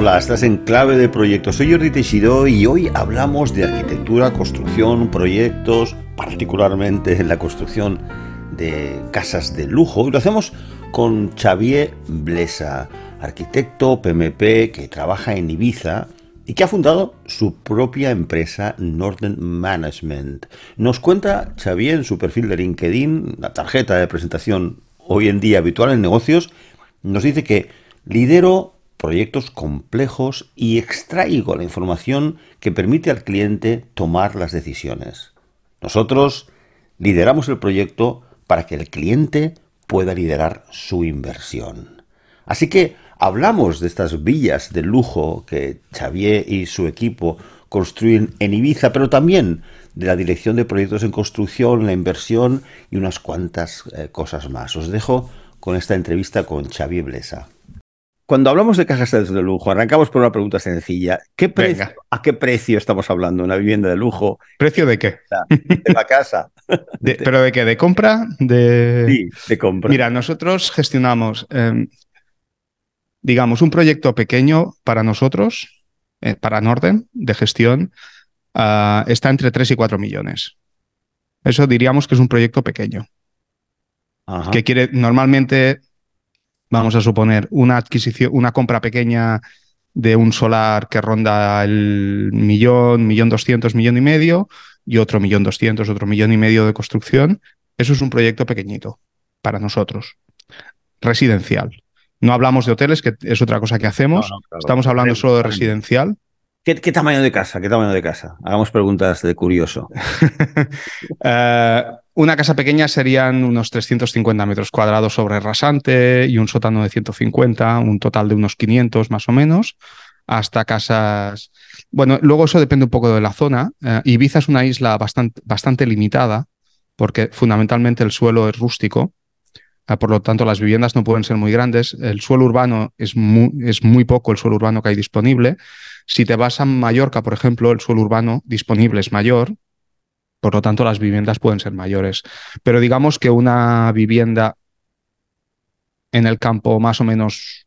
Hola, estás en Clave de Proyectos. Soy Jordi Teixidó y hoy hablamos de arquitectura, construcción, proyectos, particularmente en la construcción de casas de lujo. Lo hacemos con Xavier Blesa, arquitecto PMP que trabaja en Ibiza y que ha fundado su propia empresa Northern Management. Nos cuenta Xavier en su perfil de LinkedIn, la tarjeta de presentación hoy en día habitual en negocios, nos dice que lidero proyectos complejos y extraigo la información que permite al cliente tomar las decisiones. Nosotros lideramos el proyecto para que el cliente pueda liderar su inversión. Así que hablamos de estas villas de lujo que Xavier y su equipo construyen en Ibiza, pero también de la dirección de proyectos en construcción, la inversión y unas cuantas eh, cosas más. Os dejo con esta entrevista con Xavier Blesa. Cuando hablamos de cajas de lujo, arrancamos por una pregunta sencilla. ¿Qué precio, ¿A qué precio estamos hablando? ¿Una vivienda de lujo? ¿Precio de qué? De la casa. ¿Pero de qué? ¿De compra? De... Sí, de compra. Mira, nosotros gestionamos, em, digamos, un proyecto pequeño para nosotros, eh, para Norden, de gestión, ah, está entre 3 y 4 millones. Eso diríamos que es un proyecto pequeño. Que quiere, normalmente vamos a suponer, una adquisición, una compra pequeña de un solar que ronda el millón, millón doscientos, millón y medio, y otro millón doscientos, otro millón y medio de construcción, eso es un proyecto pequeñito para nosotros, residencial. No hablamos de hoteles, que es otra cosa que hacemos, estamos hablando solo de residencial. ¿Qué, tamaño de casa? ¿Qué tamaño de casa? Hagamos preguntas de curioso. Eh, una casa pequeña serían unos 350 metros cuadrados sobre rasante y un sótano de 150, un total de unos 500 más o menos, hasta casas... Bueno, luego eso depende un poco de la zona. Eh, Ibiza es una isla bastante, bastante limitada porque fundamentalmente el suelo es rústico, eh, por lo tanto las viviendas no pueden ser muy grandes. El suelo urbano es muy, es muy poco el suelo urbano que hay disponible. Si te vas a Mallorca, por ejemplo, el suelo urbano disponible es mayor, por lo tanto, las viviendas pueden ser mayores. Pero digamos que una vivienda en el campo más o menos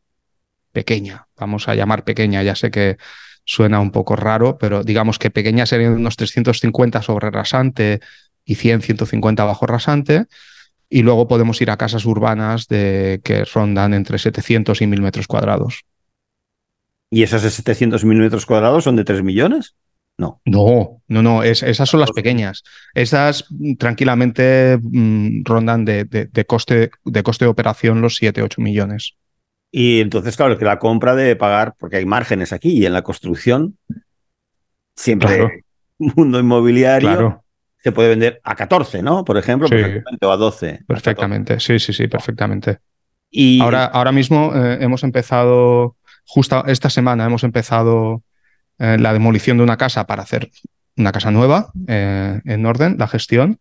pequeña, vamos a llamar pequeña, ya sé que suena un poco raro, pero digamos que pequeña serían unos 350 sobre rasante y 100, 150 bajo rasante. Y luego podemos ir a casas urbanas de, que rondan entre 700 y 1000 metros cuadrados. ¿Y esas de 700 mil metros cuadrados son de 3 millones? No. No, no, no, esas son las pequeñas. Esas mm, tranquilamente mm, rondan de, coste, de coste de operación los 7, 8 millones. Y entonces, claro, que la compra de pagar, porque hay márgenes aquí y en la construcción, siempre mundo inmobiliario se puede vender a 14, ¿no? Por ejemplo, o a 12. Perfectamente, sí, sí, sí, perfectamente. Y ahora, ahora mismo eh, hemos empezado, justo esta semana hemos empezado eh, la demolición de una casa para hacer una casa nueva eh, en orden, la gestión,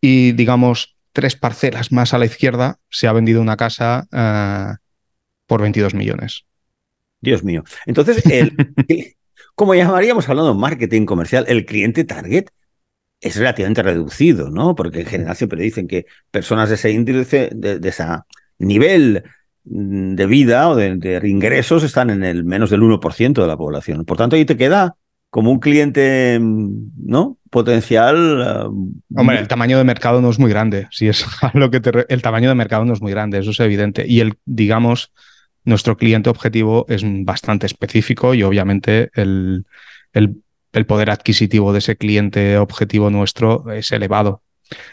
y digamos tres parcelas más a la izquierda se ha vendido una casa eh, por 22 millones. Dios mío. Entonces, como llamaríamos hablando de marketing comercial, el cliente target es relativamente reducido, ¿no? Porque en general siempre dicen que personas de ese índice, de, de ese nivel de vida o de, ingresos están en el menos del 1% de la población. Por tanto, ahí te queda como un cliente mm, ¿no? potencial. Ah, Hombre, el tamaño de mercado no es muy grande. Si es lo que el tamaño de mercado no es muy grande, eso es evidente. Y el, digamos, nuestro cliente objetivo es bastante específico y obviamente el, el, el poder adquisitivo de ese cliente objetivo nuestro es elevado.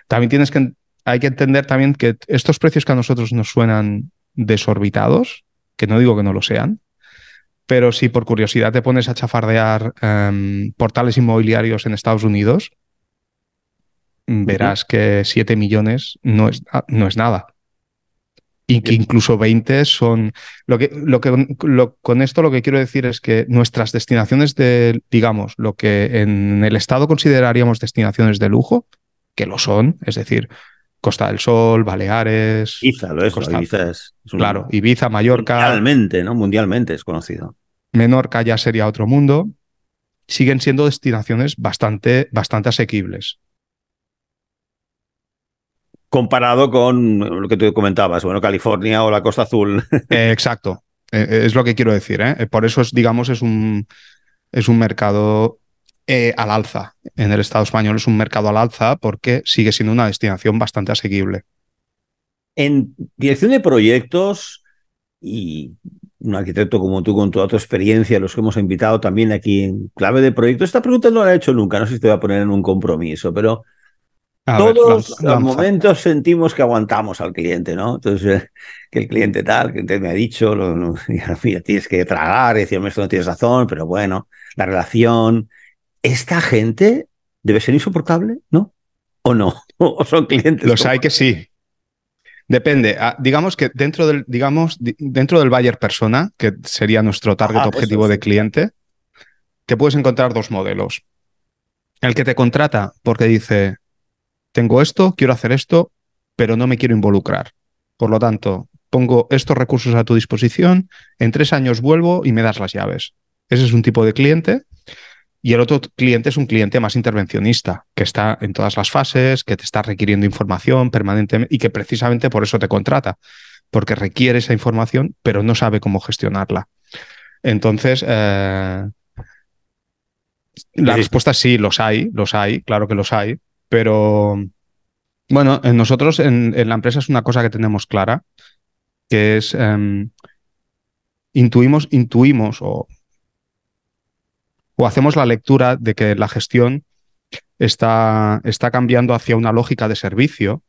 También tienes que hay que entender también que estos precios que a nosotros nos suenan desorbitados, que no digo que no lo sean, pero si por curiosidad te pones a chafardear em, portales inmobiliarios en Estados Unidos, verás que 7 millones no es, ah, no es nada. Y que incluso 20 son... Lo que, lo que, con esto lo que quiero decir es que nuestras destinaciones de, digamos, lo que en el Estado consideraríamos destinaciones de lujo, que lo son, es decir, Costa del Sol, Baleares. Ibiza, lo es, Ibiza es, Claro, Ibiza, Mallorca. Mundialmente, ¿no? Mundialmente es conocido. Menorca ya sería otro mundo. Siguen siendo destinaciones bastante, bastante asequibles. Comparado con lo que tú comentabas, bueno, California o la Costa Azul. exacto, Eh, es lo que quiero decir. ¿eh? Por eso es, digamos, es un, es un mercado eh, al alza. En el Estado español es un mercado al alza porque sigue siendo una destinación bastante asequible. En dirección de proyectos y un arquitecto como tú, con toda tu experiencia, los que hemos invitado también aquí en clave de proyectos, esta pregunta no la he hecho nunca, no sé si te voy a poner en un compromiso, pero todos los momentos sentimos que aguantamos al cliente, ¿no? Entonces, eh, que el cliente tal, que te me ha dicho, lo, mira, tienes que tragar, decirme esto no tienes razón, pero bueno, la relación. ¿Esta gente debe ser insoportable, no? ¿O no? ¿O son clientes? Los hay que sí. Depende. Ah, digamos que dentro del, digamos, dentro del buyer persona, que sería nuestro target objetivo de cliente, te puedes encontrar dos modelos. El que te contrata porque dice, tengo esto, quiero hacer esto, pero no me quiero involucrar. Por lo tanto, pongo estos recursos a tu disposición, en tres años vuelvo y me das las llaves. Ese es un tipo de cliente. Y el otro cliente es un cliente más intervencionista, que está en todas las fases, que te está requiriendo información permanentemente y que precisamente por eso te contrata, porque requiere esa información, pero no sabe cómo gestionarla. Entonces, eh, la respuesta es sí, los hay, los hay, claro que los hay, pero bueno, en nosotros en, la empresa es una cosa que tenemos clara, que es em, intuimos, intuimos o, o hacemos la lectura de que la gestión está, está cambiando hacia una lógica de servicio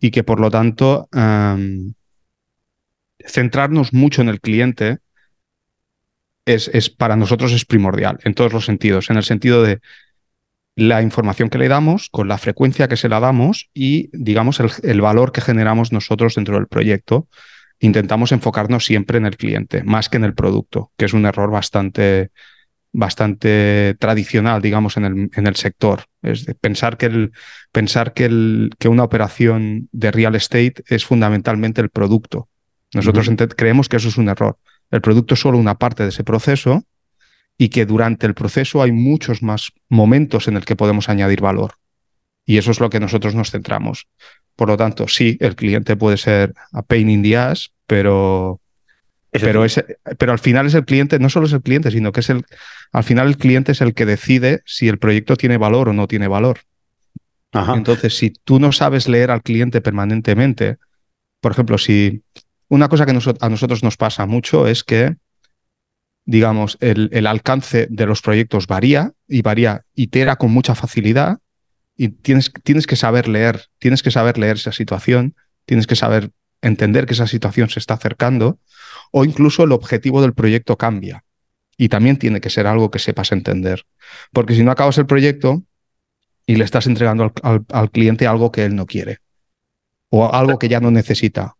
y que por lo tanto em, centrarnos mucho en el cliente es, es, para nosotros es primordial en todos los sentidos, en el sentido de la información que le damos, con la frecuencia que se la damos y, digamos, el, valor que generamos nosotros dentro del proyecto. Intentamos enfocarnos siempre en el cliente, más que en el producto, que es un error bastante, bastante tradicional, digamos, en el, en el sector. Es de pensar que, el, pensar que, el, que una operación de real estate es fundamentalmente el producto. Nosotros creemos que eso es un error. El producto es solo una parte de ese proceso y que durante el proceso hay muchos más momentos en el que podemos añadir valor. Y eso es lo que nosotros nos centramos. Por lo tanto, sí, el cliente puede ser a pain in the ass, pero, pero, pero al final es el cliente, no solo es el cliente, sino que es el, al final el cliente es el que decide si el proyecto tiene valor o no tiene valor. Entonces, si tú no sabes leer al cliente permanentemente, por ejemplo, si una cosa que a nosotros nos pasa mucho es que digamos, el, alcance de los proyectos varía y varía, itera con mucha facilidad y tienes, tienes que saber leer, tienes que saber leer esa situación, tienes que saber entender que esa situación se está acercando o incluso el objetivo del proyecto cambia. Y también tiene que ser algo que sepas entender. Porque si no acabas el proyecto y le estás entregando al, cliente algo que él no quiere o algo que ya no necesita.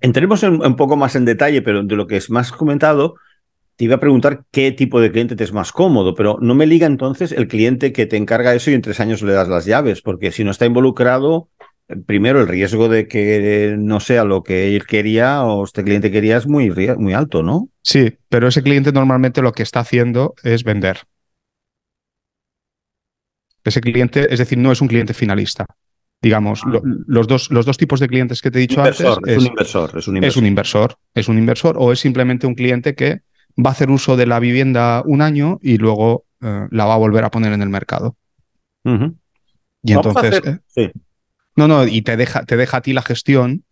Entremos un poco más en detalle, pero de lo que es más comentado, te iba a preguntar qué tipo de cliente te es más cómodo, pero no me liga entonces el cliente que te encarga eso y en tres años le das las llaves, porque si no está involucrado, primero el riesgo de que no sea lo que él quería o este cliente quería es muy, muy alto, ¿no? Sí, pero ese cliente normalmente lo que está haciendo es vender. Ese cliente, es decir, no es un cliente finalista. Digamos, ah. los, dos, los dos tipos de clientes que te he dicho antes. Es, un inversor, es un inversor. Es un inversor. Es un inversor o es simplemente un cliente que va a hacer uso de la vivienda un año y luego eh, la va a volver a poner en el mercado. Y entonces. Eh, no, no, y te deja, te deja a ti la gestión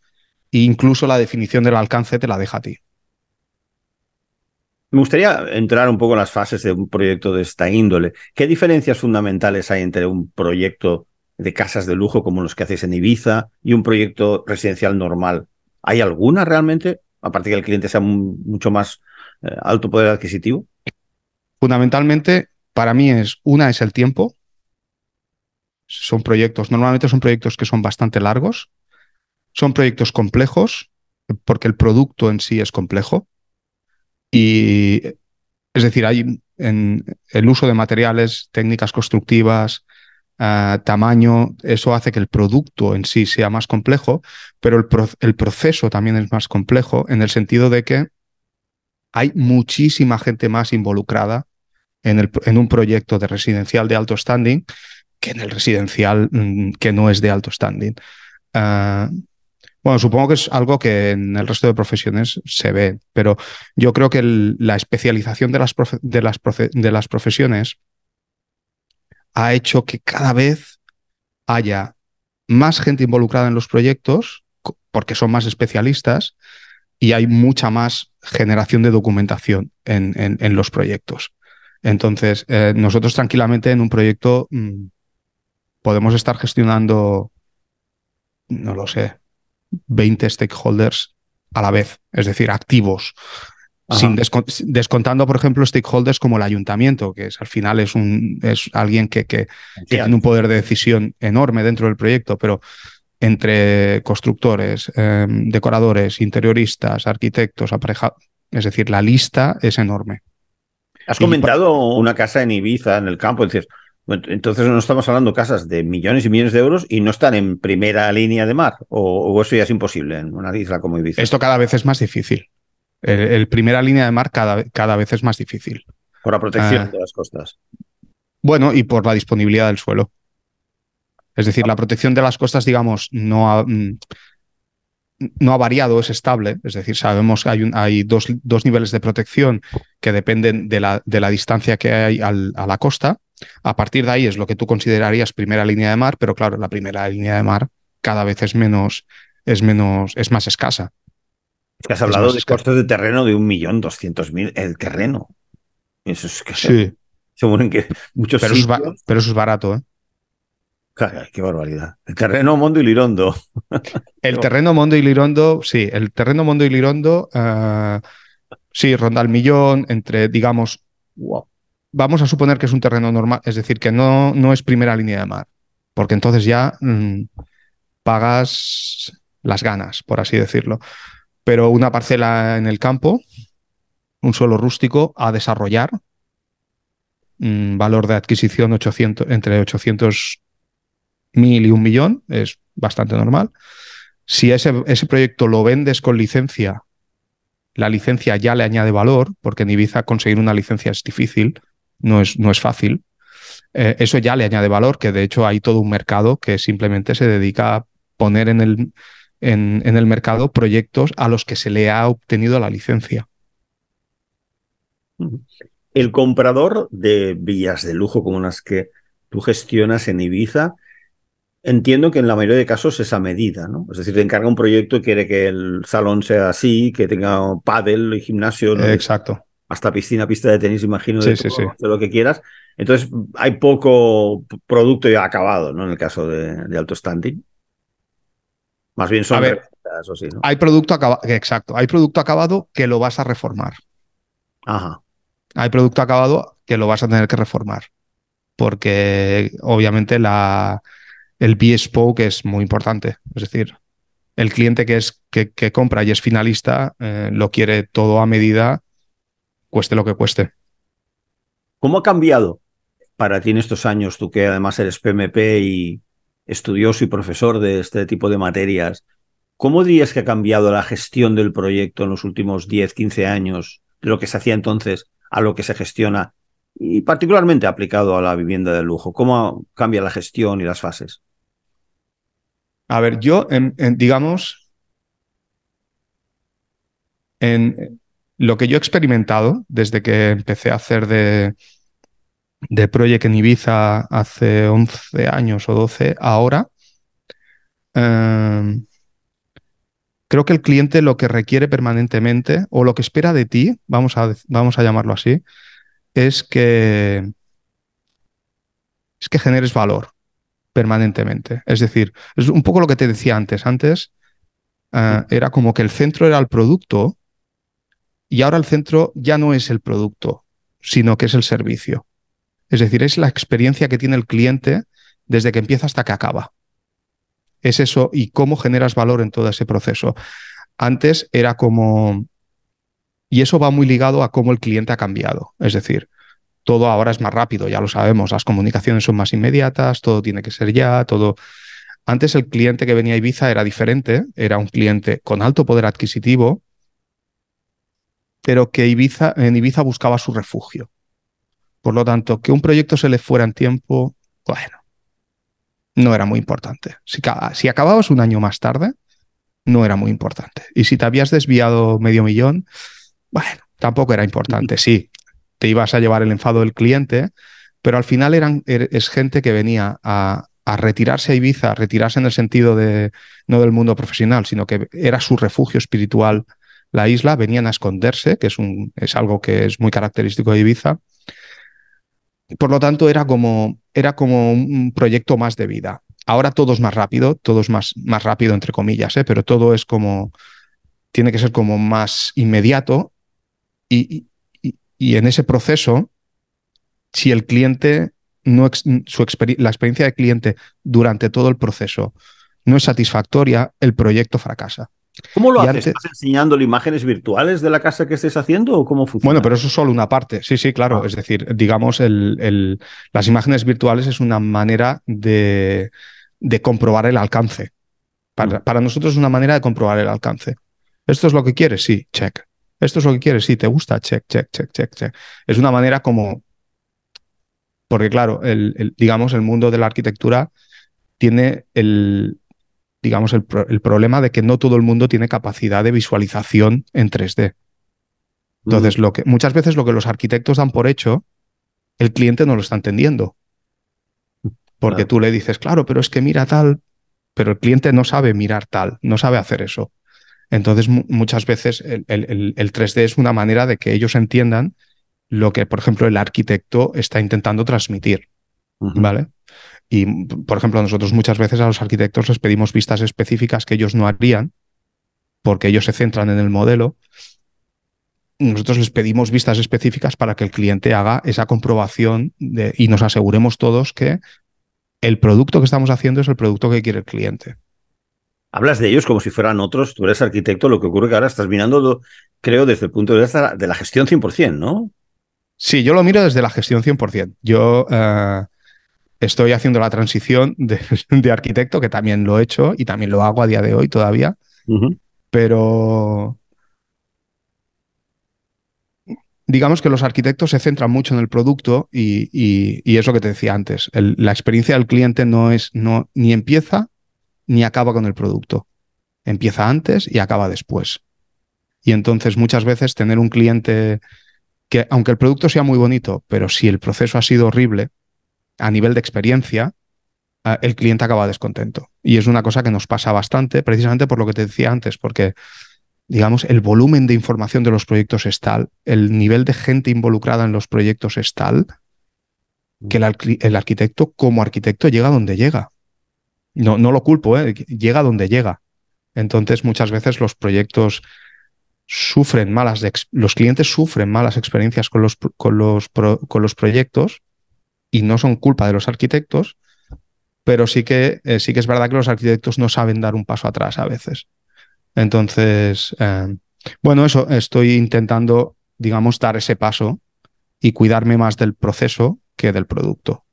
e incluso la definición del alcance te la deja a ti. Me gustaría entrar un poco en las fases de un proyecto de esta índole. ¿Qué diferencias fundamentales hay entre un proyecto de casas de lujo como los que hacéis en Ibiza y un proyecto residencial normal? ¿Hay alguna realmente? Aparte que el cliente sea mucho más eh, alto poder adquisitivo? Fundamentalmente, para mí es una es el tiempo. Son proyectos, normalmente son proyectos que son bastante largos. Son proyectos complejos, porque el producto en sí es complejo. Y es decir, hay en el uso de materiales, técnicas constructivas, eh, tamaño, eso hace que el producto en sí sea más complejo, pero el, el, proceso también es más complejo en el sentido de que hay muchísima gente más involucrada en, el, en, un proyecto de residencial de alto standing que en el residencial mm, que no es de alto standing. Ah, Bueno, supongo que es algo que en el resto de profesiones se ve, pero yo creo que la especialización de las, de, las de las profesiones ha hecho que cada vez haya más gente involucrada en los proyectos, porque son más especialistas, y hay mucha más generación de documentación en, los proyectos. Entonces, eh, nosotros tranquilamente en un proyecto mm, podemos estar gestionando, no lo sé, 20 stakeholders a la vez, es decir, activos. Sin descontando, por ejemplo, stakeholders como el ayuntamiento, que es, al final es, un, es alguien que, que, tiene un poder de decisión enorme dentro del proyecto, pero entre constructores, em, decoradores, interioristas, arquitectos, aparejados, es decir, la lista es enorme. Has comentado una casa en Ibiza, en el campo, es decir, entonces no estamos hablando de casas de millones y millones de euros y no están en primera línea de mar, o, eso ya es imposible en una isla como Ibiza. Esto cada vez es más difícil. El, primera línea de mar cada, cada, vez es más difícil. Por la protección ah. de las costas. Bueno, y por la disponibilidad del suelo. Es decir, la protección de las costas, digamos, no ha, mm, no ha variado, es estable. Es decir, sabemos que hay, hay dos, dos, niveles de protección que dependen de la, de la distancia que hay a la costa a partir de ahí es lo que tú considerarías primera línea de mar, pero claro, la primera línea de mar cada vez es menos, es menos, es más escasa. Es que has hablado de costos de terreno de un millón doscientos mil el terreno. Eso es que sí. según que muchos pero, eso es pero eso es barato, ¿eh? qué barbaridad. El terreno Mondo y Lirondo. El terreno Mondo y Lirondo, sí, el terreno Mondo y Lirondo, uh, sí, ronda el millón entre, digamos, wow, vamos a suponer que es un terreno normal, es decir, que no, no es primera línea de mar, porque entonces ya mm, pagas las ganas, por así decirlo. Pero una parcela en el campo, un suelo rústico a desarrollar, mm, valor de adquisición 800, entre 800 mil y un millón, es bastante normal. Si ese, ese proyecto lo vendes con licencia, la licencia ya le añade valor, porque en Ibiza conseguir una licencia es difícil no es, no es fácil. Eh, eso ya le añade valor, que de hecho hay todo un mercado que simplemente se dedica a poner en el, en, el mercado proyectos a los que se le ha obtenido la licencia. El comprador de villas de lujo como las que tú gestionas en Ibiza, entiendo que en la mayoría de casos es a medida, ¿no? Es decir, te encarga un proyecto y quiere que el salón sea así, que tenga pádel y gimnasio. Exacto hasta piscina, pista de tenis, imagino, de, lo que quieras. Entonces, hay poco producto ya acabado, ¿no? En el caso de, alto standing. Más bien son... eso sí, ¿no? Hay producto acabado, exacto, hay producto acabado que lo vas a reformar. Ajá. Hay producto acabado que lo vas a tener que reformar. Porque obviamente la, el bespoke es muy importante. Es decir, el cliente que, es, que, compra y es finalista eh, lo quiere todo a medida cueste lo que cueste. ¿Cómo ha cambiado para ti en estos años, tú que además eres PMP y estudioso y profesor de este tipo de materias? ¿Cómo dirías que ha cambiado la gestión del proyecto en los últimos 10, 15 años, de lo que se hacía entonces a lo que se gestiona y particularmente aplicado a la vivienda de lujo? ¿Cómo cambia la gestión y las fases? A ver, yo, digamos, en, lo que yo he experimentado desde que empecé a hacer de, de Project en Ibiza hace 11 años o 12, ahora, em, creo que el cliente lo que requiere permanentemente o lo que espera de ti, vamos a, vamos a llamarlo así, es que, es que generes valor permanentemente. Es decir, es un poco lo que te decía antes. Antes eh, era como que el centro era el producto y ahora el centro ya no es el producto, sino que es el servicio. Es decir, es la experiencia que tiene el cliente desde que empieza hasta que acaba. Es eso y cómo generas valor en todo ese proceso. Antes era como... Y eso va muy ligado a cómo el cliente ha cambiado. Es decir, todo ahora es más rápido, ya lo sabemos, las comunicaciones son más inmediatas, todo tiene que ser ya, todo... Antes el cliente que venía a Ibiza era diferente, era un cliente con alto poder adquisitivo, pero que Ibiza, en Ibiza buscaba su refugio. Por lo tanto, que un proyecto se le fuera en tiempo, bueno, no era muy importante. Si, si acababas un año más tarde, no era muy importante. Y si te habías desviado medio millón, bueno, tampoco era importante. Sí, te ibas a llevar el enfado del cliente, pero al final eran, er, es gente que venía a, a retirarse a Ibiza, a retirarse en el sentido de no del mundo profesional, sino que era su refugio espiritual la isla, venían a esconderse, que es, un, es algo que es muy característico de Ibiza. Por lo tanto, era como, era como un proyecto más de vida. Ahora todo es más rápido, todo es más, más rápido, entre comillas, ¿eh? pero todo es como, tiene que ser como más inmediato y, y, y en ese proceso, si el cliente, no su la experiencia de cliente durante todo el proceso no es satisfactoria, el proyecto fracasa. ¿Cómo lo haces? ¿Estás enseñándole imágenes virtuales de la casa que estés haciendo o cómo funciona? Bueno, pero eso es solo una parte. Sí, sí, claro. Ah. Es decir, digamos, el, el, las imágenes virtuales es una manera de, de comprobar el alcance. Para, mm. para, nosotros es una manera de comprobar el alcance. ¿Esto es lo que quieres? Sí, check. ¿Esto es lo que quieres? Sí, ¿te gusta? Check, check, check, check, check. Es una manera como... Porque claro, el, el digamos, el mundo de la arquitectura tiene el, digamos, el, el, problema de que no todo el mundo tiene capacidad de visualización en 3D. Entonces, lo que, muchas veces lo que los arquitectos dan por hecho, el cliente no lo está entendiendo. Porque tú le dices, claro, pero es que mira tal, pero el cliente no sabe mirar tal, no sabe hacer eso. Entonces, muchas veces el, el, el 3D es una manera de que ellos entiendan lo que, por ejemplo, el arquitecto está intentando transmitir. ¿Vale? Y, por ejemplo, nosotros muchas veces a los arquitectos les pedimos vistas específicas que ellos no harían, porque ellos se centran en el modelo. Nosotros les pedimos vistas específicas para que el cliente haga esa comprobación de, y nos aseguremos todos que el producto que estamos haciendo es el producto que quiere el cliente. Hablas de ellos como si fueran otros, tú eres arquitecto, lo que ocurre que ahora estás mirando, creo, desde el punto de vista de la gestión 100%, ¿no? Sí, yo lo miro desde la gestión 100%. Yo... Uh, estoy haciendo la transición de, de, arquitecto, que también lo he hecho y también lo hago a día de hoy todavía, uh -huh. pero digamos que los arquitectos se centran mucho en el producto y, y, y eso que te decía antes, el, la experiencia del cliente no es, no, ni empieza ni acaba con el producto. Empieza antes y acaba después. Y entonces muchas veces tener un cliente que, aunque el producto sea muy bonito, pero si el proceso ha sido horrible, a nivel de experiencia, uh, el cliente acaba descontento. Y es una cosa que nos pasa bastante, precisamente por lo que te decía antes, porque, digamos, el volumen de información de los proyectos es tal, el nivel de gente involucrada en los proyectos es tal, que el, arquitecto como arquitecto llega donde llega. No, no lo culpo, ¿eh? llega donde llega. Entonces, muchas veces los proyectos sufren malas, los clientes sufren malas experiencias con los, con los, con los proyectos y no son culpa de los arquitectos, pero sí que, eh, sí que es verdad que los arquitectos no saben dar un paso atrás a veces. Entonces, eh, bueno, eso, estoy intentando, digamos, dar ese paso y cuidarme más del proceso que del producto.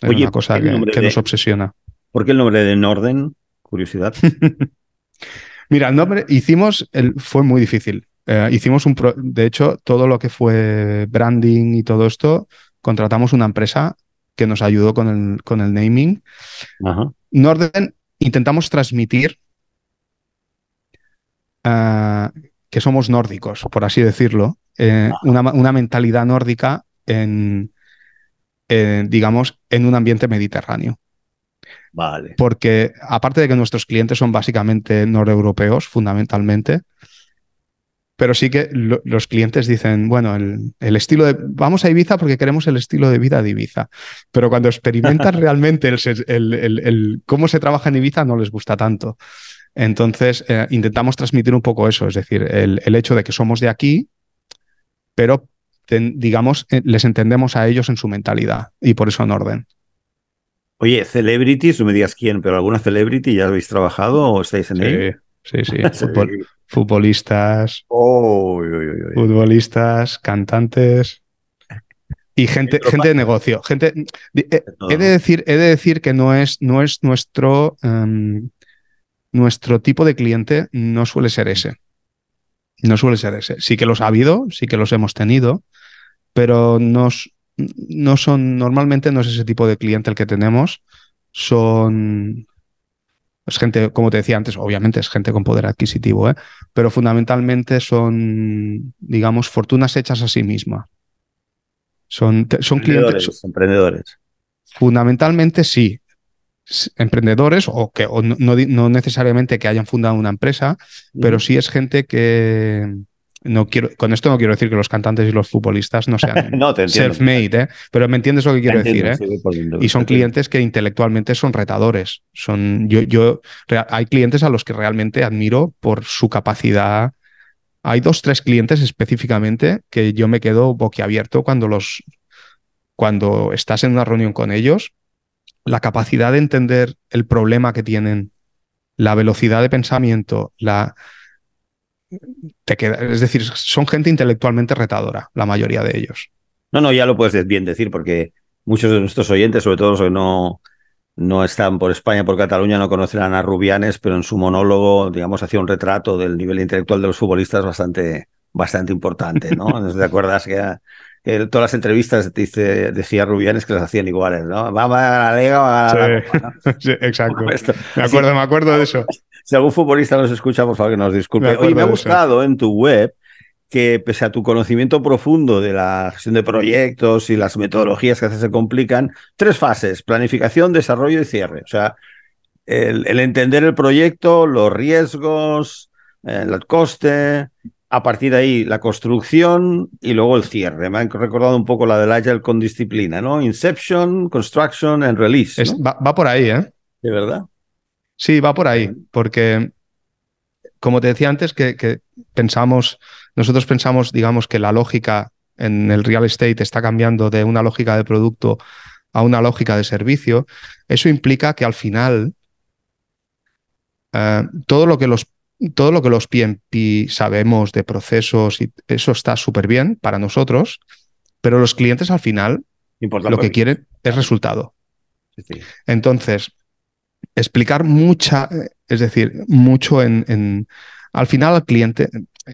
Es Oye, una cosa que, que de, nos obsesiona. ¿Por qué el nombre de Norden? Curiosidad. Mira, el nombre hicimos, el, fue muy difícil. Eh, hicimos un, pro, de hecho, todo lo que fue branding y todo esto contratamos una empresa que nos ayudó con el, con el naming. Ajá. Norden intentamos transmitir uh, que somos nórdicos, por así decirlo, eh, una, una, mentalidad nórdica en, eh, digamos, en un ambiente mediterráneo. Vale. Porque aparte de que nuestros clientes son básicamente noreuropeos, fundamentalmente, pero sí que lo, los clientes dicen, bueno, el, el, estilo de, vamos a Ibiza porque queremos el estilo de vida de Ibiza, pero cuando experimentan realmente el, el, el, cómo se trabaja en Ibiza no les gusta tanto. Entonces, eh, intentamos transmitir un poco eso, es decir, el, hecho de que somos de aquí, pero digamos, eh, les entendemos a ellos en su mentalidad y por eso en orden. Oye, celebrities, no me digas quién, pero alguna celebrity ya habéis trabajado o estáis en sí? Sí, sí. Fútbol, futbolistas, oh, uy, uy, uy. futbolistas, cantantes y gente, gente de negocio. Gente, he, he, de decir, he de decir que no es, no es nuestro, um, nuestro tipo de cliente, no suele ser ese. No suele ser ese. Sí que los ha habido, sí que los hemos tenido, pero nos, no son, normalmente no es ese tipo de cliente el que tenemos. Son Es gente, como te decía antes, obviamente es gente con poder adquisitivo, ¿eh? pero fundamentalmente son, digamos, fortunas hechas a sí misma. Son, son clientes. Emprendedores. Fundamentalmente sí. Emprendedores o que no, no, necesariamente que hayan fundado una empresa, pero sí es gente que, no quiero, con esto no quiero decir que los cantantes y los futbolistas no sean self-made, ¿eh? pero me entiendes lo que quiero decir. ¿eh? y son clientes que intelectualmente son retadores. Son, yo, yo, hay clientes a los que realmente admiro por su capacidad. Hay dos, tres clientes específicamente que yo me quedo boquiabierto cuando los cuando estás en una reunión con ellos, la capacidad de entender el problema que tienen, la velocidad de pensamiento, la, es decir, son gente intelectualmente retadora, la mayoría de ellos. No, no, ya lo puedes bien decir, porque muchos de nuestros oyentes, sobre todo los que no, no están por España, por Cataluña, no conocerán a Rubianes, pero en su monólogo, digamos, hacía un retrato del nivel intelectual de los futbolistas bastante, bastante importante, ¿no? ¿Te acuerdas que, todas las entrevistas dice, decía Rubianes que las hacían iguales, ¿no? Va a la Liga, va a la sí, exacto. Me acuerdo, me acuerdo de eso. Si algún futbolista nos escucha, por favor que nos disculpe. Oye, me ha gustado en tu web que pese a tu conocimiento profundo de la gestión de proyectos y las metodologías que a veces se complican, tres fases, planificación, desarrollo y cierre. O sea, el, entender el proyecto, los riesgos, el coste, a partir de ahí la construcción y luego el cierre. Me han recordado un poco la del Agile con disciplina, ¿no? Inception, construction and release. va, por ahí, ¿eh? De verdad. Sí, va por ahí, porque como te decía antes, que, pensamos, nosotros pensamos, digamos, que la lógica en el real estate está cambiando de una lógica de producto a una lógica de servicio. Eso implica que al final eh, todo lo que los todo lo que los PMP sabemos de procesos y eso está súper bien para nosotros, pero los clientes al final lo que quieren es resultado. Entonces, explicar mucha, es decir, mucho en, al final al cliente,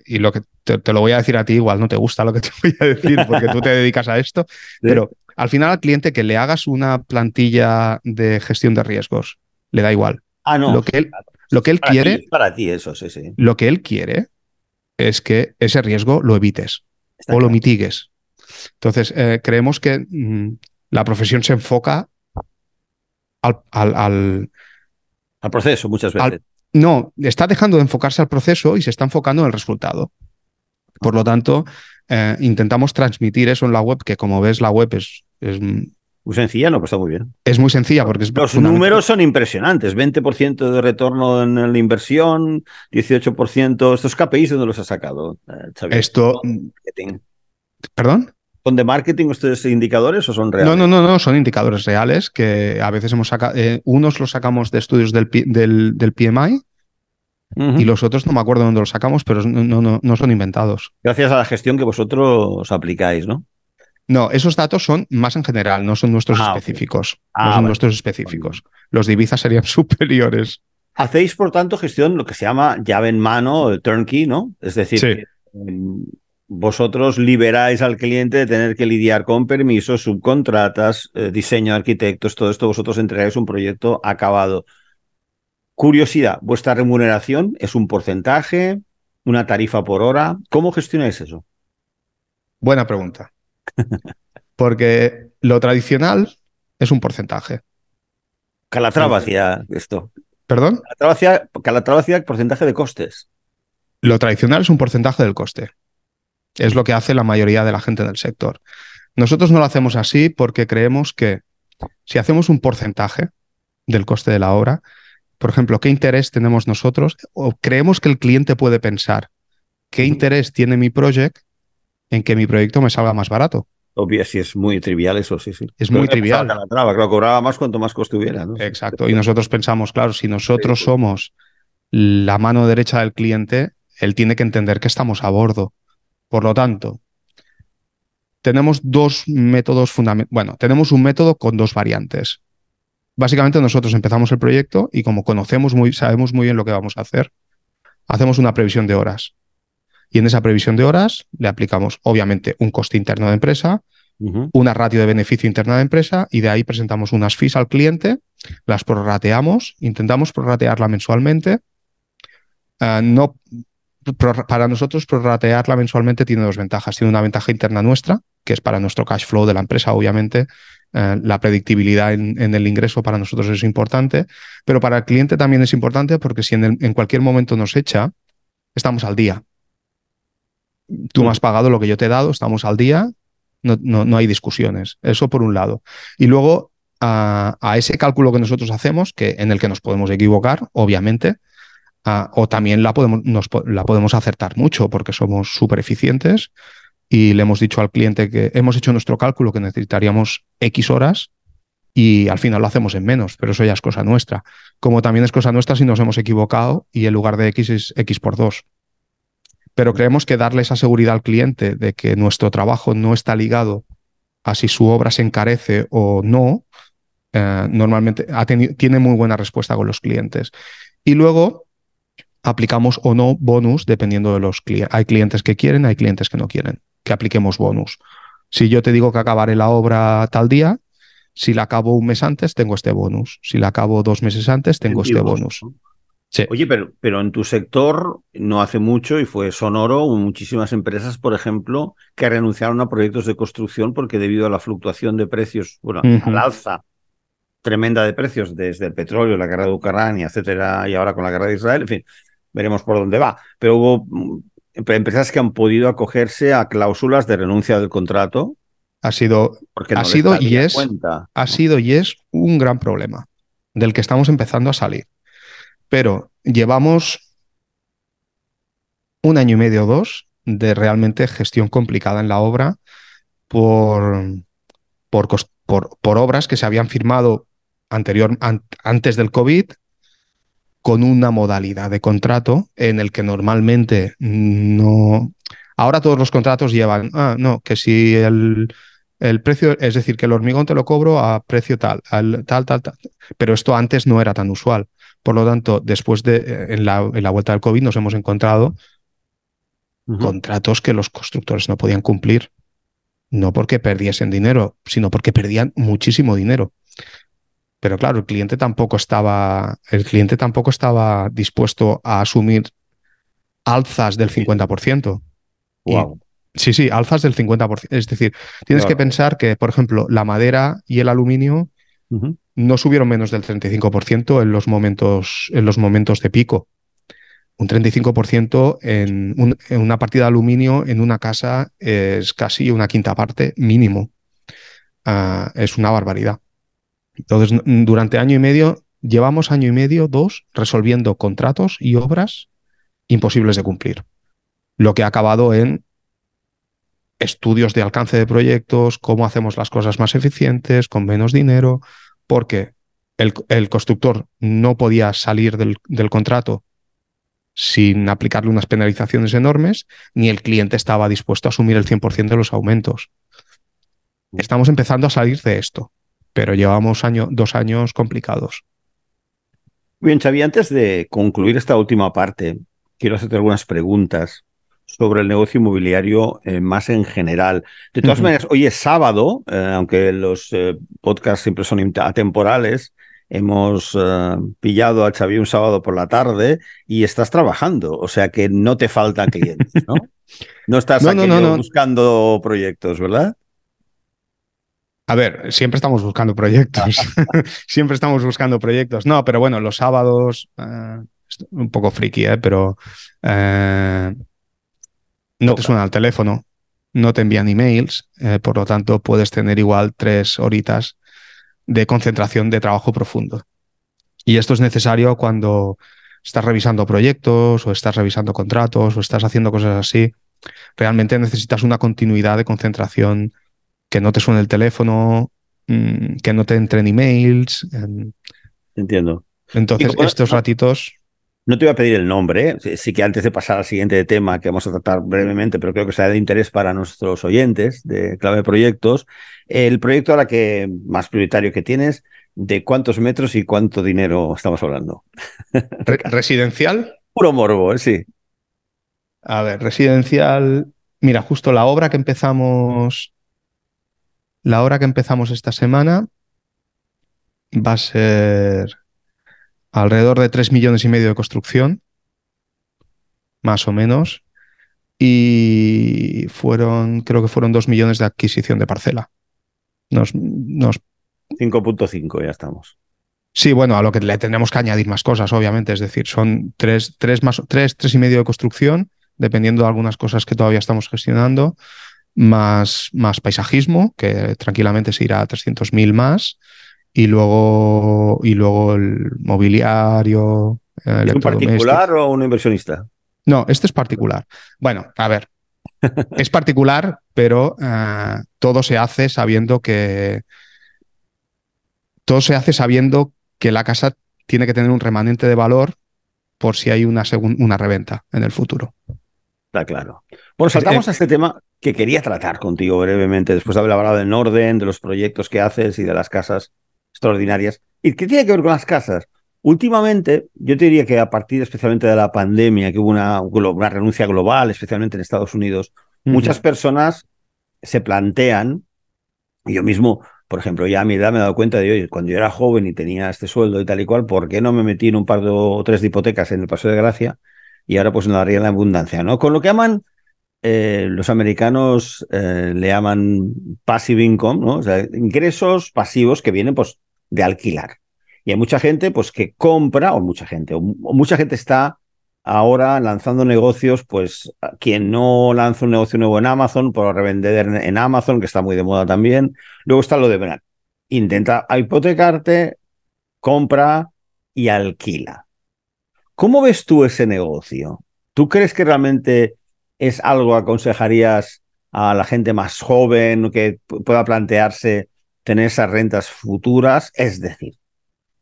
y lo que te, lo voy a decir a ti, igual no te gusta lo que te voy a decir porque tú te dedicas a esto, pero al final al cliente que le hagas una plantilla de gestión de riesgos, le da igual. Ah, no. Lo que él, lo que él quiere. para ti, eso, sí, sí. Lo que él quiere es que ese riesgo lo evites o lo mitigues. Entonces, eh, creemos que mm, la profesión se enfoca al, al, al proceso muchas veces. no, está dejando de enfocarse al proceso y se está enfocando en el resultado. Por lo tanto, eh, intentamos transmitir eso en la web, que como ves, la web es, es muy sencilla, no, pues está muy bien. Es muy sencilla porque es Los números son impresionantes. 20% de retorno en la inversión, 18%. ¿Estos KPIs dónde los ha sacado? Eh, Esto. ¿Perdón? ¿Son de marketing estos indicadores o son reales? No, no, no, no, son indicadores reales que a veces hemos sacado. Eh, unos los sacamos de estudios del, del, PMI y los otros no me acuerdo dónde los sacamos, pero no, no, no son inventados. Gracias a la gestión que vosotros aplicáis, ¿no? No, esos datos son más en general, no son nuestros ah, específicos. no ah, son nuestros específicos. Los divisas serían superiores. Hacéis, por tanto, gestión lo que se llama llave en mano, turnkey, ¿no? Es decir, em, vosotros liberáis al cliente de tener que lidiar con permisos, subcontratas, eh, diseño de arquitectos, todo esto vosotros entregáis un proyecto acabado. Curiosidad, ¿vuestra remuneración es un porcentaje, una tarifa por hora? ¿Cómo gestionáis eso? Buena pregunta. Porque lo tradicional es un porcentaje. Calatrava hacía esto. ¿Perdón? Calatrava hacía porcentaje de costes. Lo tradicional es un porcentaje del coste. Es lo que hace la mayoría de la gente del sector. Nosotros no lo hacemos así porque creemos que si hacemos un porcentaje del coste de la obra, por ejemplo, ¿qué interés tenemos nosotros? O creemos que el cliente puede pensar, ¿qué interés tiene mi proyecto en que mi proyecto me salga más barato? Obvio, si es muy trivial eso, sí, sí. Es muy trivial. La traba, claro, cobraba más cuanto más coste hubiera. Exacto. Y nosotros pensamos, claro, si nosotros somos la mano derecha del cliente, él tiene que entender que estamos a bordo. Por lo tanto, tenemos dos métodos fundamentales. Bueno, tenemos un método con dos variantes. Básicamente nosotros empezamos el proyecto y como conocemos muy, sabemos muy bien lo que vamos a hacer, hacemos una previsión de horas. Y en esa previsión de horas le aplicamos, obviamente, un coste interno de empresa, una ratio de beneficio interna de empresa y de ahí presentamos unas fees al cliente las prorrateamos, intentamos prorratearla mensualmente. Uh, no, para nosotros, prorratearla mensualmente tiene dos ventajas. Tiene una ventaja interna nuestra, que es para nuestro cash flow de la empresa, obviamente. Uh, la predictibilidad en, el ingreso para nosotros es importante, pero para el cliente también es importante porque si en, el, en cualquier momento nos echa, estamos al día. Tú me has pagado lo que yo te he dado, estamos al día, no, hay discusiones. Eso por un lado. Y luego, a, a, ese cálculo que nosotros hacemos, que, en el que nos podemos equivocar, obviamente, a, o también la podemos, nos, la podemos acertar mucho porque somos súper eficientes y le hemos dicho al cliente que hemos hecho nuestro cálculo que necesitaríamos X horas y al final lo hacemos en menos, pero eso ya es cosa nuestra. Como también es cosa nuestra si nos hemos equivocado y en lugar de X es X por 2 pero creemos que darle esa seguridad al cliente de que nuestro trabajo no está ligado a si su obra se encarece o no, eh, normalmente tiene muy buena respuesta con los clientes. Y luego aplicamos o no bonus dependiendo de los clientes. Hay clientes que quieren, hay clientes que no quieren que apliquemos bonus. Si yo te digo que acabaré la obra tal día, si la acabo un mes antes, tengo este bonus. Si la acabo dos meses antes, tengo este bonus. Sí. Oye, pero, pero en tu sector no hace mucho y fue sonoro, hubo muchísimas empresas, por ejemplo, que renunciaron a proyectos de construcción porque debido a la fluctuación de precios, bueno, uh -huh. al alza tremenda de precios desde el petróleo, la guerra de Ucrania, etcétera, y ahora con la guerra de Israel, en fin, veremos por dónde va. Pero hubo mm, empresas que han podido acogerse a cláusulas de renuncia del contrato. Ha sido, no ha sido y es, cuenta. ha sido y es un gran problema del que estamos empezando a salir pero llevamos un año y medio o dos de realmente gestión complicada en la obra por, por, por, por obras que se habían firmado anterior, an, antes del COVID con una modalidad de contrato en el que normalmente no... Ahora todos los contratos llevan, ah, no, que si el, el precio, es decir, que el hormigón te lo cobro a precio tal, al, tal, tal, tal. Pero esto antes no era tan usual. Por lo tanto, después de eh, en la, en la vuelta del COVID nos hemos encontrado uh -huh. contratos que los constructores no podían cumplir. No porque perdiesen dinero, sino porque perdían muchísimo dinero. Pero claro, el cliente tampoco estaba, el cliente tampoco estaba dispuesto a asumir alzas del 50%. Wow. Y, sí, sí, alzas del 50%. Es decir, tienes claro. que pensar que, por ejemplo, la madera y el aluminio uh -huh no subieron menos del 35% en los momentos, en los momentos de pico. Un 35% en, un, en, una partida de aluminio en una casa es casi una quinta parte mínimo. Uh, es una barbaridad. Entonces, durante año y medio, llevamos año y medio, dos, resolviendo contratos y obras imposibles de cumplir. Lo que ha acabado en estudios de alcance de proyectos, cómo hacemos las cosas más eficientes, con menos dinero, porque el, el constructor no podía salir del, del, contrato sin aplicarle unas penalizaciones enormes, ni el cliente estaba dispuesto a asumir el 100% de los aumentos. Estamos empezando a salir de esto, pero llevamos año, dos años complicados. Bien, Xavi, antes de concluir esta última parte, quiero hacerte algunas preguntas sobre el negocio inmobiliario eh, más en general. De todas uh -huh. maneras, hoy es sábado, eh, aunque los eh, podcasts siempre son atemporales. Hemos pillado a Xavi un sábado por la tarde y estás trabajando, o sea que no te faltan clientes, ¿no? No estás no, aquí no, no, buscando proyectos, ¿verdad? A ver, siempre estamos buscando proyectos. siempre estamos buscando proyectos. No, pero bueno, los sábados, un poco friki, ¿eh? pero no te suena el teléfono, no te envían emails, eh, por lo tanto puedes tener igual tres horitas de concentración de trabajo profundo. Y esto es necesario cuando estás revisando proyectos o estás revisando contratos o estás haciendo cosas así. Realmente necesitas una continuidad de concentración, que no te suene el teléfono, mmm, que no te entren emails. Eh. Entiendo. Entonces, estos ratitos no te voy a pedir el nombre, ¿eh? sí que antes de pasar al siguiente tema que vamos a tratar brevemente, pero creo que será de interés para nuestros oyentes de Clave de Proyectos, el proyecto ahora que más prioritario que tienes, ¿de cuántos metros y cuánto dinero estamos hablando? Re ¿Residencial? Puro morbo, ¿eh? sí. A ver, residencial, mira, justo la obra que empezamos, la obra que empezamos esta semana va a ser alrededor de 3 millones y medio de construcción, más o menos, y fueron, creo que fueron 2 millones de adquisición de parcela. Nos, nos... 5.5, ya estamos. Sí, bueno, a lo que le tenemos que añadir más cosas, obviamente. Es decir, son tres, tres más, tres, tres y medio de construcción, dependiendo de algunas cosas que todavía estamos gestionando, más, más paisajismo, que tranquilamente se irá a 300.000 más, y luego, y luego el mobiliario. ¿Es un particular o un inversionista? No, este es particular. Bueno, a ver, es particular, pero uh, todo se hace sabiendo que. Todo se hace sabiendo que la casa tiene que tener un remanente de valor por si hay una, una reventa en el futuro. Está claro. Bueno, saltamos eh, a este tema que quería tratar contigo brevemente, después de haber hablado del orden, de los proyectos que haces y de las casas extraordinarias. ¿Y qué tiene que ver con las casas? Últimamente, yo te diría que a partir especialmente de la pandemia, que hubo una, una renuncia global, especialmente en Estados Unidos, uh -huh. muchas personas se plantean, y yo mismo por ejemplo, ya a mi edad me he dado cuenta de, oye, cuando yo era joven y tenía este sueldo y tal y cual, ¿por qué no me metí en un par o tres de hipotecas en el Paso de Gracia? Y ahora pues no daría la abundancia, ¿no? Con lo que aman eh, los americanos eh, le llaman passive income, ¿no? O sea, ingresos pasivos que vienen pues de alquilar. Y hay mucha gente pues que compra, o mucha gente, o, mucha gente está ahora lanzando negocios, pues quien no lanza un negocio nuevo en Amazon, por revender en Amazon, que está muy de moda también. Luego está lo de Brand. Intenta hipotecarte, compra y alquila. ¿Cómo ves tú ese negocio? ¿Tú crees que realmente es algo aconsejarías a la gente más joven que pueda plantearse tener esas rentas futuras? Es decir,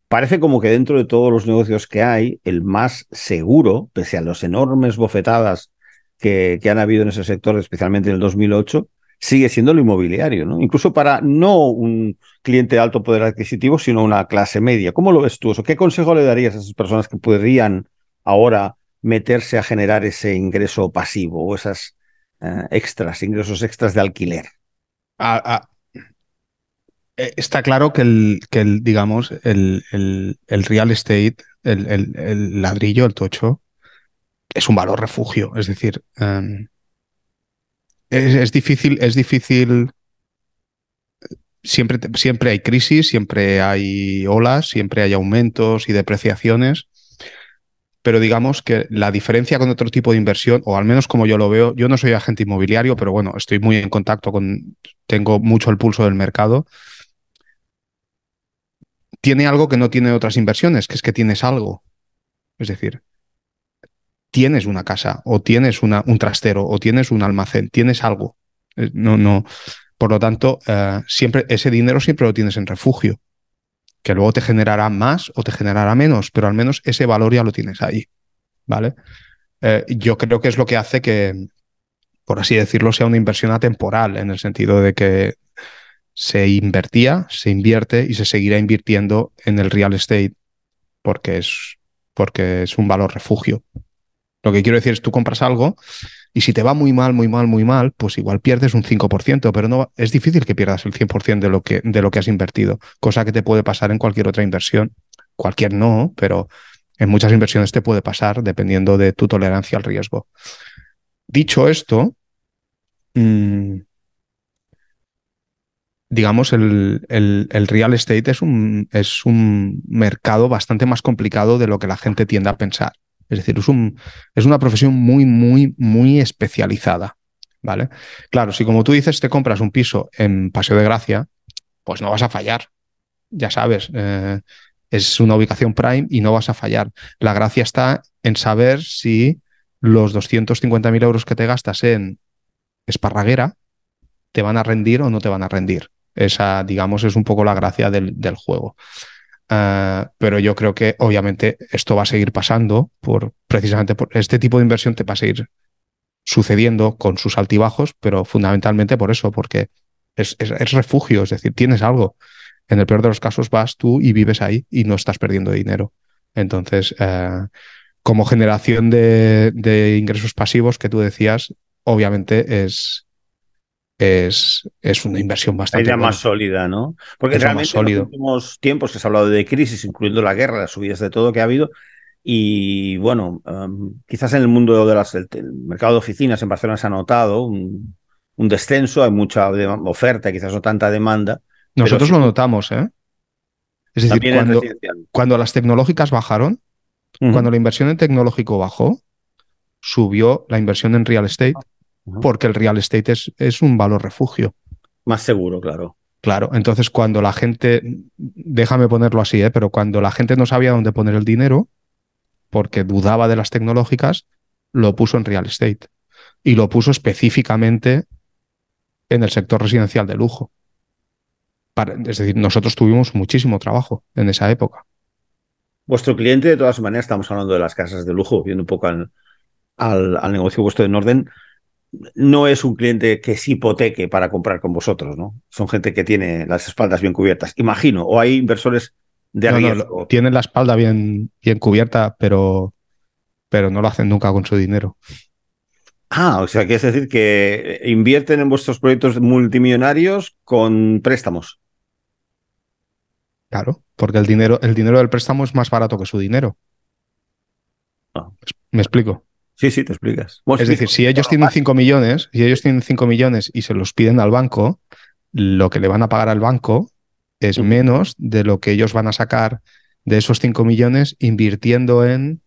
parece como que dentro de todos los negocios que hay, el más seguro, pese a las enormes bofetadas que, que, han habido en ese sector, especialmente en el 2008, sigue siendo lo inmobiliario, ¿no? Incluso para no un cliente de alto poder adquisitivo, sino una clase media. ¿Cómo lo ves tú eso? ¿Qué consejo le darías a esas personas que podrían ahora meterse a generar ese ingreso pasivo o esas uh, extras, ingresos extras de alquiler? A, a, eh, está claro que el, que el digamos, el, el, el real estate, el, ladrillo, el tocho, es un valor refugio. Es decir, um, es, es, difícil, es difícil. Siempre, siempre hay crisis, siempre hay olas, siempre hay aumentos y depreciaciones. Pero digamos que la diferencia con otro tipo de inversión, o al menos como yo lo veo, yo no soy agente inmobiliario, pero bueno, estoy muy en contacto con, tengo mucho el pulso del mercado tiene algo que no tiene otras inversiones, que es que tienes algo. Es decir, tienes una casa, o tienes una, un trastero, o tienes un almacén, tienes algo. Eh, no, no. Por lo tanto, uh, siempre, ese dinero siempre lo tienes en refugio, que luego te generará más o te generará menos, pero al menos ese valor ya lo tienes ahí. ¿Vale? Eh, yo creo que es lo que hace que, por así decirlo, sea una inversión atemporal, en el sentido de que se invertía, se invierte y se seguirá invirtiendo en el real estate porque es, porque es un valor refugio. Lo que quiero decir es, tú compras algo y si te va muy mal, muy mal, muy mal, pues igual pierdes un 5%, pero no, es difícil que pierdas el 100% de lo, que, de lo que has invertido, cosa que te puede pasar en cualquier otra inversión. Cualquier no, pero en muchas inversiones te puede pasar dependiendo de tu tolerancia al riesgo. Dicho esto, mmm, digamos, el, el, el, real estate es un, es un mercado bastante más complicado de lo que la gente tiende a pensar. Es decir, es, un, es una profesión muy, muy, muy especializada. ¿Vale? Claro, si como tú dices te compras un piso en Paseo de Gracia, pues no vas a fallar. Ya sabes, eh, es una ubicación prime y no vas a fallar. La gracia está en saber si los 250.000 euros que te gastas en Esparraguera te van a rendir o no te van a rendir. Esa, digamos, es un poco la gracia del, del juego. Uh, pero yo creo que obviamente esto va a seguir pasando por precisamente por este tipo de inversión te va a seguir sucediendo con sus altibajos, pero fundamentalmente por eso, porque es, es, refugio, es decir, tienes algo. En el peor de los casos vas tú y vives ahí y no estás perdiendo dinero. Entonces, uh, como generación de, ingresos pasivos que tú decías, obviamente es, es, es una inversión bastante. Más sólida, ¿no? Porque realmente en los últimos tiempos se ha hablado de crisis, incluyendo la guerra, las subidas de todo que ha habido. Y bueno, um, quizás en el mundo del mercado de oficinas en Barcelona se ha notado un, descenso, hay mucha oferta, quizás no tanta demanda. Nosotros lo notamos, ¿eh? Es decir, cuando, cuando, las tecnológicas bajaron, cuando la inversión en tecnológico bajó, subió la inversión en real estate porque el real estate es, es un valor refugio. Más seguro, claro. Claro, entonces cuando la gente, déjame ponerlo así, ¿eh? pero cuando la gente no sabía dónde poner el dinero, porque dudaba de las tecnológicas, lo puso en real estate. Y lo puso específicamente en el sector residencial de lujo. es decir, nosotros tuvimos muchísimo trabajo en esa época. Vuestro cliente, de todas maneras, estamos hablando de las casas de lujo, viendo un poco al, al negocio vuestro de Norden, no es un cliente que se hipoteque para comprar con vosotros, ¿no? Son gente que tiene las espaldas bien cubiertas, imagino, o hay inversores de riesgo. tienen la espalda bien, bien cubierta, pero, pero no lo hacen nunca con su dinero. Ah, o sea, que es decir que invierten en vuestros proyectos multimillonarios con préstamos. Claro, porque el dinero, el dinero del préstamo es más barato que su dinero. Ah. ¿Me explico? Sí, sí, te explicas. es decir, si ellos tienen 5 millones, si ellos tienen 5 millones y se los piden al banco, lo que le van a pagar al banco es menos de lo que ellos van a sacar de esos 5 millones invirtiendo en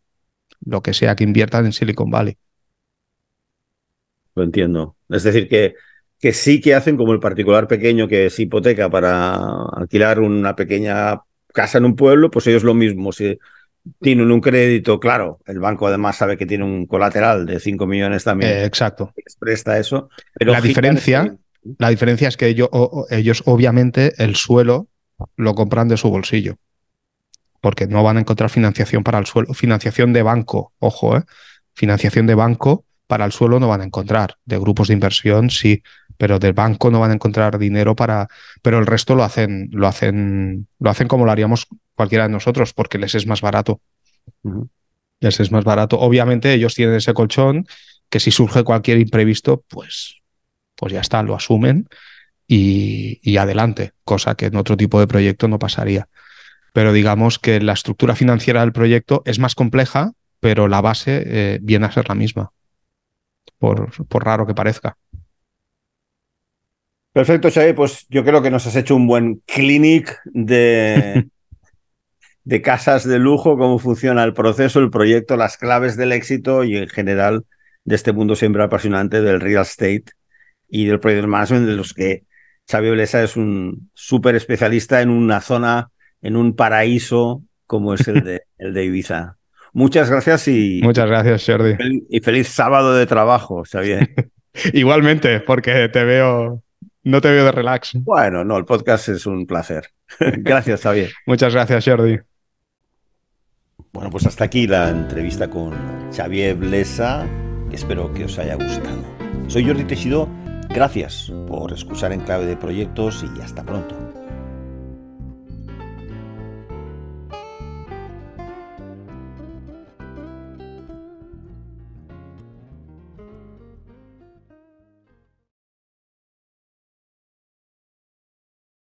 lo que sea que inviertan en Silicon Valley. Lo entiendo. Es decir, que, que sí que hacen como el particular pequeño que es hipoteca para alquilar una pequeña casa en un pueblo, pues ellos lo mismo. Si tienen un crédito, claro, el banco además sabe que tiene un colateral de 5 millones también. Eh, exacto. presta eso. Pero la diferencia, la diferencia es que ellos, ellos obviamente el suelo lo compran de su bolsillo. Porque no van a encontrar financiación para el suelo. Financiación de banco, ojo, ¿eh? Financiación de banco para el suelo no van a encontrar. De grupos de inversión sí, pero del banco no van a encontrar dinero para. Pero el resto lo hacen, lo hacen, lo hacen como lo haríamos cualquiera de nosotros, porque les es más barato. Les es más barato. Obviamente, ellos tienen ese colchón que si surge cualquier imprevisto, pues, pues ya está, lo asumen y, adelante, cosa que en otro tipo de proyecto no pasaría. Pero digamos que la estructura financiera del proyecto es más compleja, pero la base eh, viene a ser la misma, por, por raro que parezca. Perfecto, Xavi, pues yo creo que nos has hecho un buen clinic de, de casas de lujo, cómo funciona el proceso, el proyecto, las claves del éxito y en general de este mundo siempre apasionante del real estate y del project management, de los que Xavier Blesa es un súper especialista en una zona, en un paraíso como es el de, el de Ibiza. Muchas gracias y. Muchas gracias, Jordi. Y feliz sábado de trabajo, Xavier. Igualmente, porque te veo. No te veo de relax. Bueno, no, el podcast es un placer. gracias, Xavier. Muchas gracias, Jordi. Bueno, pues hasta aquí la entrevista con Xavier Blesa, espero que os haya gustado. Soy Jordi Tejido, gracias por escuchar en clave de proyectos y hasta pronto.